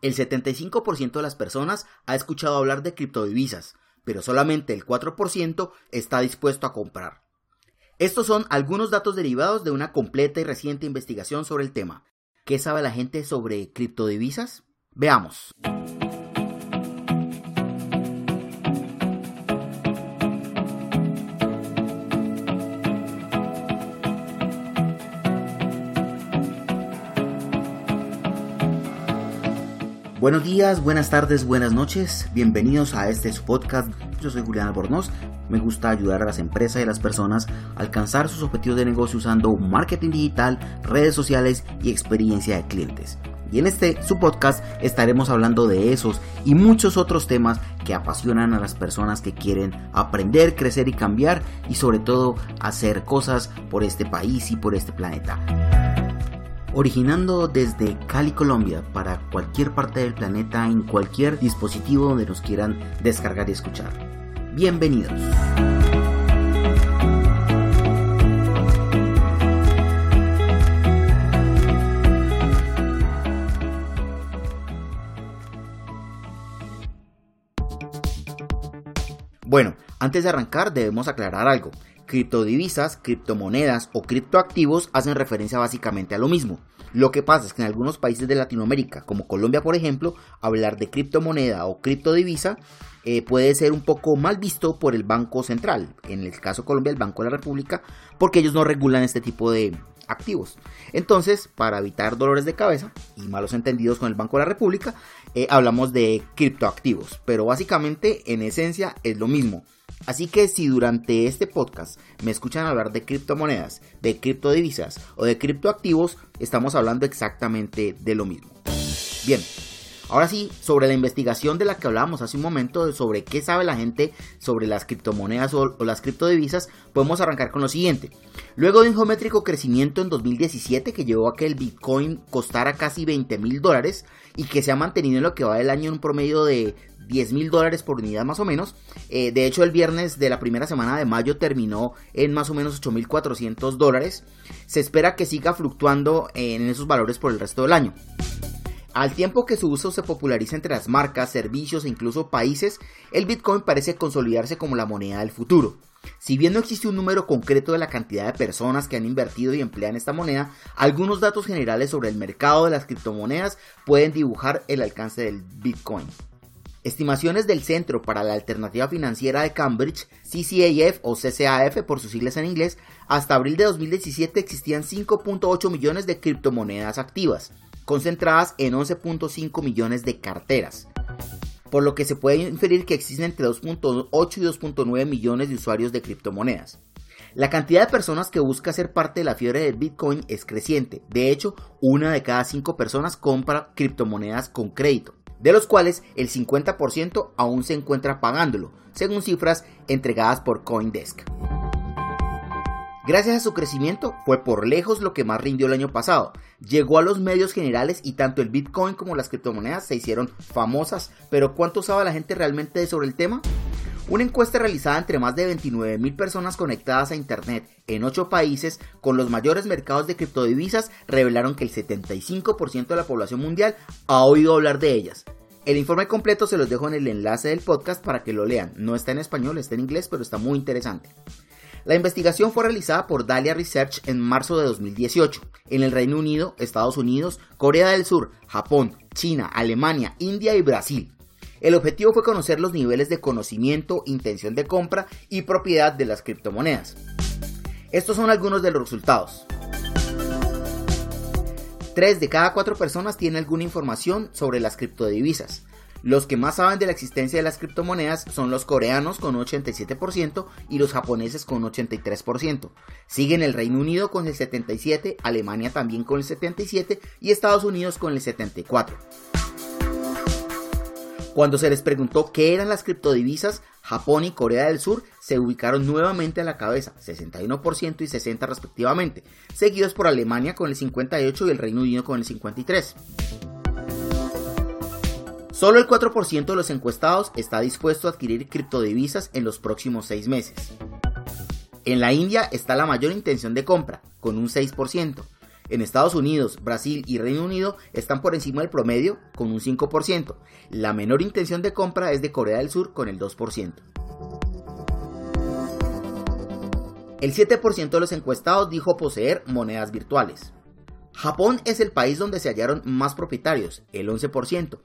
El 75% de las personas ha escuchado hablar de criptodivisas, pero solamente el 4% está dispuesto a comprar. Estos son algunos datos derivados de una completa y reciente investigación sobre el tema. ¿Qué sabe la gente sobre criptodivisas? Veamos. Buenos días, buenas tardes, buenas noches. Bienvenidos a este podcast. Yo soy Julián Albornoz. Me gusta ayudar a las empresas y a las personas a alcanzar sus objetivos de negocio usando marketing digital, redes sociales y experiencia de clientes. Y en este su podcast estaremos hablando de esos y muchos otros temas que apasionan a las personas que quieren aprender, crecer y cambiar y sobre todo hacer cosas por este país y por este planeta originando desde Cali, Colombia, para cualquier parte del planeta en cualquier dispositivo donde nos quieran descargar y escuchar. Bienvenidos. Bueno, antes de arrancar debemos aclarar algo criptodivisas, criptomonedas o criptoactivos hacen referencia básicamente a lo mismo. Lo que pasa es que en algunos países de Latinoamérica, como Colombia por ejemplo, hablar de criptomoneda o criptodivisa eh, puede ser un poco mal visto por el Banco Central, en el caso de Colombia el Banco de la República, porque ellos no regulan este tipo de activos. Entonces, para evitar dolores de cabeza y malos entendidos con el Banco de la República, eh, hablamos de criptoactivos, pero básicamente en esencia es lo mismo. Así que si durante este podcast me escuchan hablar de criptomonedas, de criptodivisas o de criptoactivos, estamos hablando exactamente de lo mismo. Bien, Ahora sí, sobre la investigación de la que hablábamos hace un momento, sobre qué sabe la gente sobre las criptomonedas o, las criptodivisas, podemos arrancar con lo siguiente. Luego de un geométrico crecimiento en 2017 que llevó a que el Bitcoin costara casi 20 mil dólares y que se ha mantenido en lo que va del año en un promedio de 10 mil dólares por unidad más o menos. Eh, de hecho, el viernes de la primera semana de mayo terminó en más o menos 8 mil 400 dólares. Se espera que siga fluctuando en esos valores por el resto del año. Al tiempo que su uso se populariza entre las marcas, servicios e incluso países, el Bitcoin parece consolidarse como la moneda del futuro. Si bien no existe un número concreto de la cantidad de personas que han invertido y emplean esta moneda, algunos datos generales sobre el mercado de las criptomonedas pueden dibujar el alcance del Bitcoin. Estimaciones del Centro para la Alternativa Financiera de Cambridge, CCAF o CCAF por sus siglas en inglés, hasta abril de 2017 existían 5.8 millones de criptomonedas activas, concentradas en 11.5 millones de carteras, por lo que se puede inferir que existen entre 2.8 y 2.9 millones de usuarios de criptomonedas. La cantidad de personas que busca ser parte de la fiebre del Bitcoin es creciente. De hecho, una de cada cinco personas compra criptomonedas con crédito de los cuales el 50% aún se encuentra pagándolo, según cifras entregadas por Coindesk. Gracias a su crecimiento fue por lejos lo que más rindió el año pasado. Llegó a los medios generales y tanto el Bitcoin como las criptomonedas se hicieron famosas, pero ¿cuánto sabe la gente realmente sobre el tema? Una encuesta realizada entre más de 29.000 personas conectadas a Internet en 8 países con los mayores mercados de criptodivisas revelaron que el 75% de la población mundial ha oído hablar de ellas. El informe completo se los dejo en el enlace del podcast para que lo lean. No está en español, está en inglés, pero está muy interesante. La investigación fue realizada por Dahlia Research en marzo de 2018 en el Reino Unido, Estados Unidos, Corea del Sur, Japón, China, Alemania, India y Brasil. El objetivo fue conocer los niveles de conocimiento, intención de compra y propiedad de las criptomonedas. Estos son algunos de los resultados. 3 de cada 4 personas tienen alguna información sobre las criptodivisas. Los que más saben de la existencia de las criptomonedas son los coreanos con 87% y los japoneses con 83%. Siguen el Reino Unido con el 77%, Alemania también con el 77% y Estados Unidos con el 74%. Cuando se les preguntó qué eran las criptodivisas, Japón y Corea del Sur se ubicaron nuevamente a la cabeza, 61% y 60% respectivamente, seguidos por Alemania con el 58% y el Reino Unido con el 53%. Solo el 4% de los encuestados está dispuesto a adquirir criptodivisas en los próximos 6 meses. En la India está la mayor intención de compra, con un 6%. En Estados Unidos, Brasil y Reino Unido están por encima del promedio con un 5%. La menor intención de compra es de Corea del Sur con el 2%. El 7% de los encuestados dijo poseer monedas virtuales. Japón es el país donde se hallaron más propietarios, el 11%.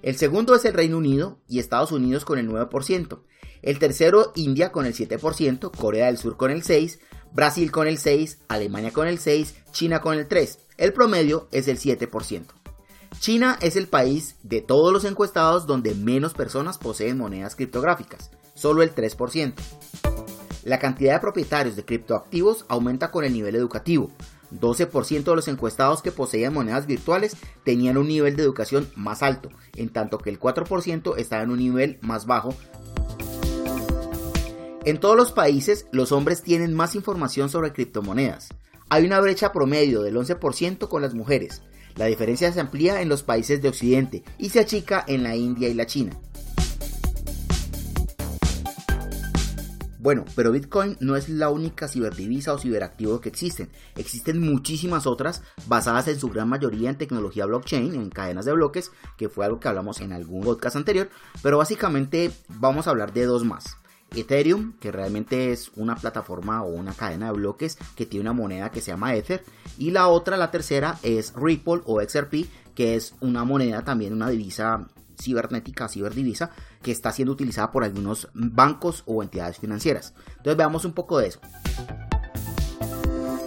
El segundo es el Reino Unido y Estados Unidos con el 9%. El tercero, India con el 7%, Corea del Sur con el 6%, Brasil con el 6%, Alemania con el 6%, China con el 3%. El promedio es el 7%. China es el país de todos los encuestados donde menos personas poseen monedas criptográficas, solo el 3%. La cantidad de propietarios de criptoactivos aumenta con el nivel educativo. 12% de los encuestados que poseían monedas virtuales tenían un nivel de educación más alto, en tanto que el 4% estaba en un nivel más bajo. En todos los países, los hombres tienen más información sobre criptomonedas. Hay una brecha promedio del 11% con las mujeres. La diferencia se amplía en los países de Occidente y se achica en la India y la China. Bueno, pero Bitcoin no es la única ciberdivisa o ciberactivo que existen. Existen muchísimas otras basadas en su gran mayoría en tecnología blockchain, en cadenas de bloques, que fue algo que hablamos en algún podcast anterior. Pero básicamente vamos a hablar de dos más. Ethereum, que realmente es una plataforma o una cadena de bloques que tiene una moneda que se llama Ether. Y la otra, la tercera, es Ripple o XRP, que es una moneda también, una divisa cibernética, ciberdivisa, que está siendo utilizada por algunos bancos o entidades financieras. Entonces veamos un poco de eso.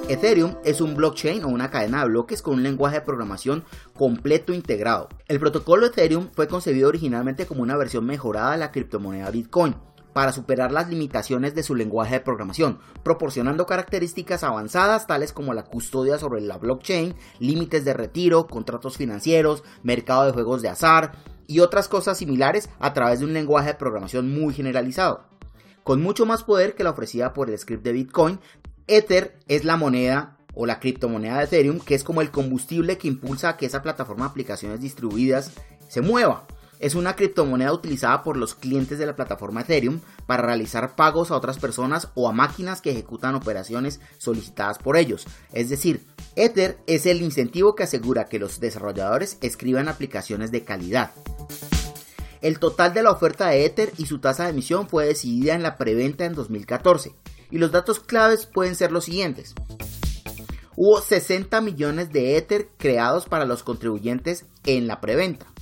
Ethereum es un blockchain o una cadena de bloques con un lenguaje de programación completo integrado. El protocolo Ethereum fue concebido originalmente como una versión mejorada de la criptomoneda Bitcoin para superar las limitaciones de su lenguaje de programación, proporcionando características avanzadas tales como la custodia sobre la blockchain, límites de retiro, contratos financieros, mercado de juegos de azar, y otras cosas similares a través de un lenguaje de programación muy generalizado. Con mucho más poder que la ofrecida por el script de Bitcoin, Ether es la moneda o la criptomoneda de Ethereum que es como el combustible que impulsa a que esa plataforma de aplicaciones distribuidas se mueva es una criptomoneda utilizada por los clientes de la plataforma Ethereum para realizar pagos a otras personas o a máquinas que ejecutan operaciones solicitadas por ellos. Es decir, Ether es el incentivo que asegura que los desarrolladores escriban aplicaciones de calidad. El total de la oferta de Ether y su tasa de emisión fue decidida en la preventa en 2014 y los datos claves pueden ser los siguientes. Hubo 60 millones de Ether creados para los contribuyentes en la preventa.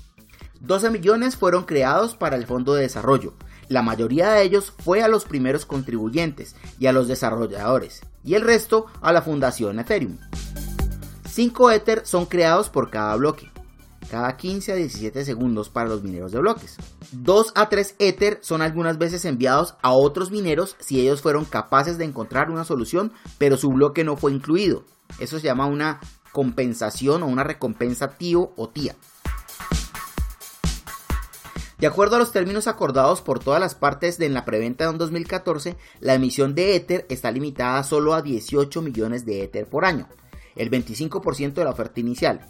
12 millones fueron creados para el Fondo de Desarrollo. La mayoría de ellos fue a los primeros contribuyentes y a los desarrolladores, y el resto a la Fundación Ethereum. 5 Ether son creados por cada bloque, cada 15 a 17 segundos para los mineros de bloques. 2 a 3 Ether son algunas veces enviados a otros mineros si ellos fueron capaces de encontrar una solución, pero su bloque no fue incluido. Eso se llama una compensación o una recompensa tío o tía. De acuerdo a los términos acordados por todas las partes en la preventa de 2014, la emisión de Ether está limitada solo a 18 millones de Ether por año, el 25% de la oferta inicial.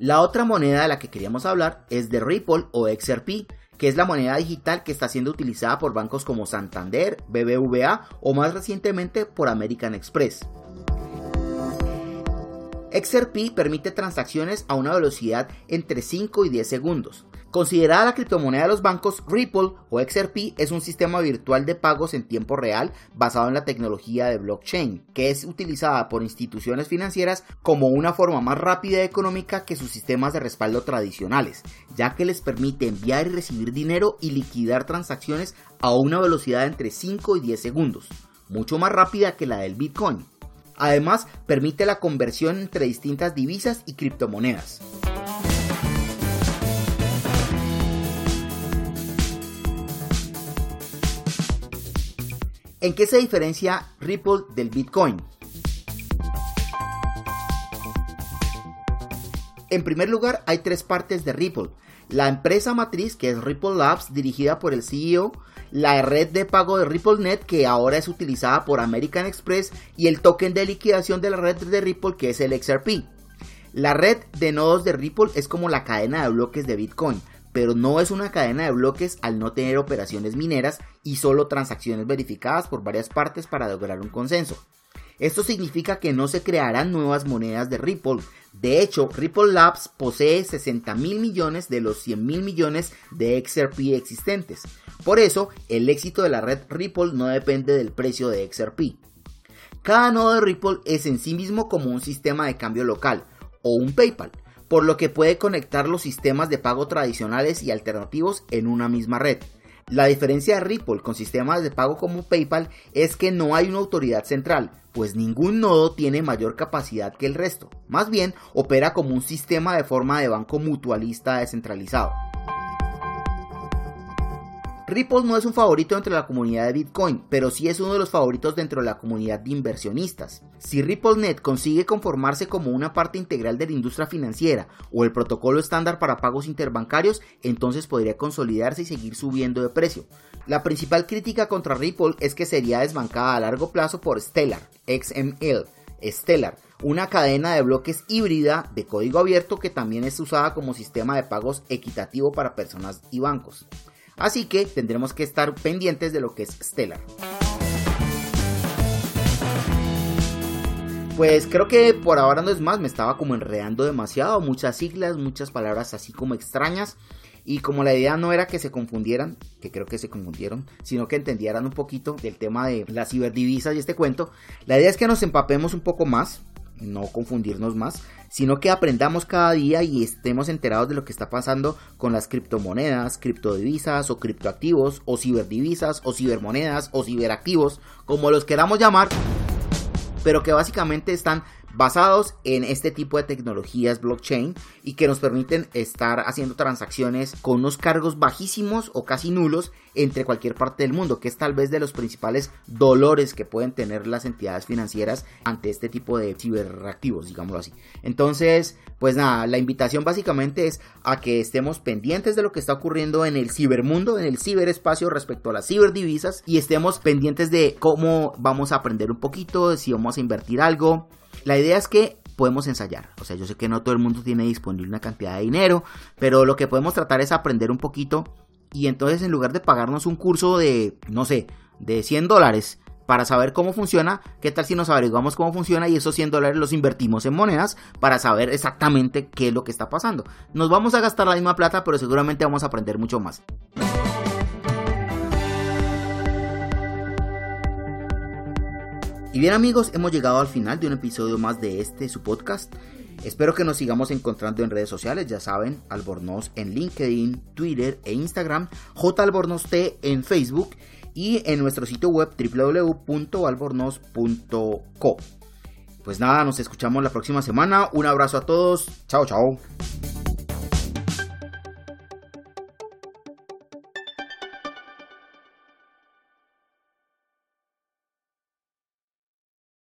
La otra moneda de la que queríamos hablar es de Ripple o XRP, que es la moneda digital que está siendo utilizada por bancos como Santander, BBVA o más recientemente por American Express. XRP permite transacciones a una velocidad entre 5 y 10 segundos. Considerada la criptomoneda de los bancos, Ripple o XRP es un sistema virtual de pagos en tiempo real basado en la tecnología de blockchain, que es utilizada por instituciones financieras como una forma más rápida y económica que sus sistemas de respaldo tradicionales, ya que les permite enviar y recibir dinero y liquidar transacciones a una velocidad entre 5 y 10 segundos, mucho más rápida que la del Bitcoin. Además, permite la conversión entre distintas divisas y criptomonedas. ¿En qué se diferencia Ripple del Bitcoin? En primer lugar, hay tres partes de Ripple. La empresa matriz, que es Ripple Labs, dirigida por el CEO, la red de pago de RippleNet que ahora es utilizada por American Express y el token de liquidación de la red de Ripple que es el XRP. La red de nodos de Ripple es como la cadena de bloques de Bitcoin, pero no es una cadena de bloques al no tener operaciones mineras y solo transacciones verificadas por varias partes para lograr un consenso. Esto significa que no se crearán nuevas monedas de Ripple. De hecho, Ripple Labs posee 60 mil millones de los 100 mil millones de XRP existentes. Por eso, el éxito de la red Ripple no depende del precio de XRP. Cada nodo de Ripple es en sí mismo como un sistema de cambio local o un PayPal, por lo que puede conectar los sistemas de pago tradicionales y alternativos en una misma red. La diferencia de Ripple con sistemas de pago como PayPal es que no hay una autoridad central, pues ningún nodo tiene mayor capacidad que el resto. Más bien, opera como un sistema de forma de banco mutualista descentralizado. Ripple no es un favorito entre la comunidad de Bitcoin, pero sí es uno de los favoritos dentro de la comunidad de inversionistas. Si RippleNet consigue conformarse como una parte integral de la industria financiera o el protocolo estándar para pagos interbancarios, entonces podría consolidarse y seguir subiendo de precio. La principal crítica contra Ripple es que sería desbancada a largo plazo por Stellar, XML, Stellar, una cadena de bloques híbrida de código abierto que también es usada como sistema de pagos equitativo para personas y bancos. Así que tendremos que estar pendientes de lo que es Stellar. Pues creo que por ahora no es más, me estaba como enredando demasiado, muchas siglas, muchas palabras así como extrañas. Y como la idea no era que se confundieran, que creo que se confundieron, sino que entendieran un poquito del tema de las ciberdivisas y este cuento, la idea es que nos empapemos un poco más, no confundirnos más, sino que aprendamos cada día y estemos enterados de lo que está pasando con las criptomonedas, criptodivisas o criptoactivos o ciberdivisas o cibermonedas o ciberactivos, como los queramos llamar, pero que básicamente están basados en este tipo de tecnologías blockchain y que nos permiten estar haciendo transacciones con unos cargos bajísimos o casi nulos entre cualquier parte del mundo, que es tal vez de los principales dolores que pueden tener las entidades financieras ante este tipo de ciberactivos, digámoslo así. Entonces, pues nada, la invitación básicamente es a que estemos pendientes de lo que está ocurriendo en el cibermundo, en el ciberespacio respecto a las ciberdivisas y estemos pendientes de cómo vamos a aprender un poquito, si vamos a invertir algo. La idea es que podemos ensayar. O sea, yo sé que no todo el mundo tiene disponible una cantidad de dinero, pero lo que podemos tratar es aprender un poquito y entonces en lugar de pagarnos un curso de, no sé, de 100 dólares para saber cómo funciona, ¿qué tal si nos averiguamos cómo funciona y esos 100 dólares los invertimos en monedas para saber exactamente qué es lo que está pasando? Nos vamos a gastar la misma plata, pero seguramente vamos a aprender mucho más. Y bien amigos, hemos llegado al final de un episodio más de este, su podcast. Espero que nos sigamos encontrando en redes sociales, ya saben, Albornoz en LinkedIn, Twitter e Instagram, J Albornoz T en Facebook y en nuestro sitio web www.albornoz.co. Pues nada, nos escuchamos la próxima semana. Un abrazo a todos. Chao, chao.